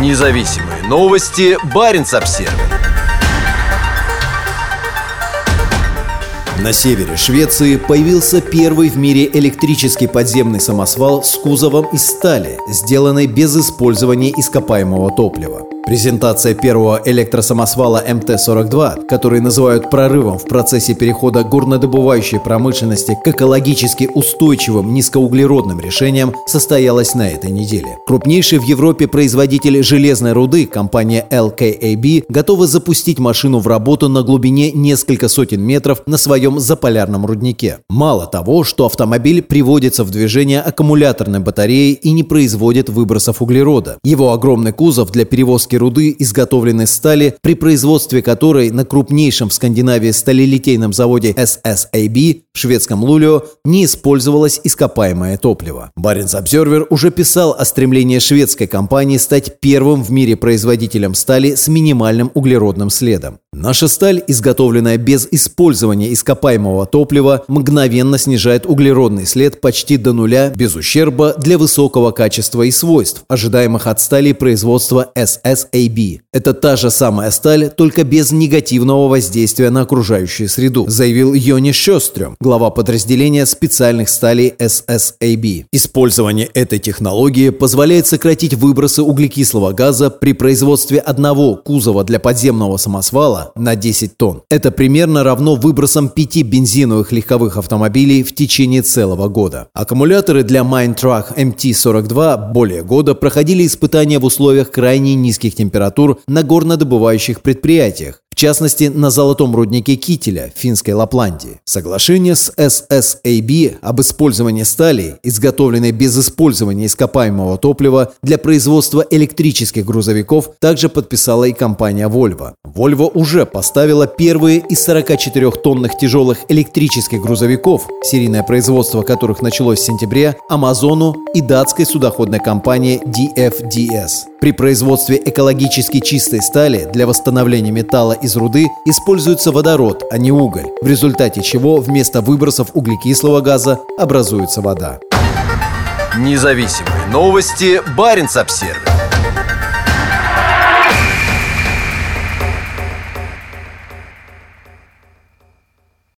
Независимые новости. Барин обсерва На севере Швеции появился первый в мире электрический подземный самосвал с кузовом из стали, сделанный без использования ископаемого топлива. Презентация первого электросамосвала МТ-42, который называют прорывом в процессе перехода горнодобывающей промышленности к экологически устойчивым низкоуглеродным решениям, состоялась на этой неделе. Крупнейший в Европе производитель железной руды, компания LKAB, готова запустить машину в работу на глубине несколько сотен метров на своем заполярном руднике. Мало того, что автомобиль приводится в движение аккумуляторной батареей и не производит выбросов углерода. Его огромный кузов для перевозки обработки руды, изготовленной стали, при производстве которой на крупнейшем в Скандинавии сталелитейном заводе SSAB в шведском Лулио не использовалось ископаемое топливо. Баренц Обзервер уже писал о стремлении шведской компании стать первым в мире производителем стали с минимальным углеродным следом. Наша сталь, изготовленная без использования ископаемого топлива, мгновенно снижает углеродный след почти до нуля без ущерба для высокого качества и свойств, ожидаемых от стали производства SSAB. Это та же самая сталь, только без негативного воздействия на окружающую среду, заявил Йони Шострем, глава подразделения специальных сталей SSAB. Использование этой технологии позволяет сократить выбросы углекислого газа при производстве одного кузова для подземного самосвала на 10 тонн. Это примерно равно выбросам пяти бензиновых легковых автомобилей в течение целого года. Аккумуляторы для Mindtrack MT-42 более года проходили испытания в условиях крайне низких температур на горнодобывающих предприятиях, в частности на золотом руднике Кителя в финской Лапландии. Соглашение с SSAB об использовании стали, изготовленной без использования ископаемого топлива для производства электрических грузовиков, также подписала и компания Volvo. Volvo уже поставила первые из 44-тонных тяжелых электрических грузовиков, серийное производство которых началось в сентябре, Амазону и датской судоходной компании DFDS. При производстве экологически чистой стали для восстановления металла из руды используется водород, а не уголь, в результате чего вместо выбросов углекислого газа образуется вода. Независимые новости. Барин обсервис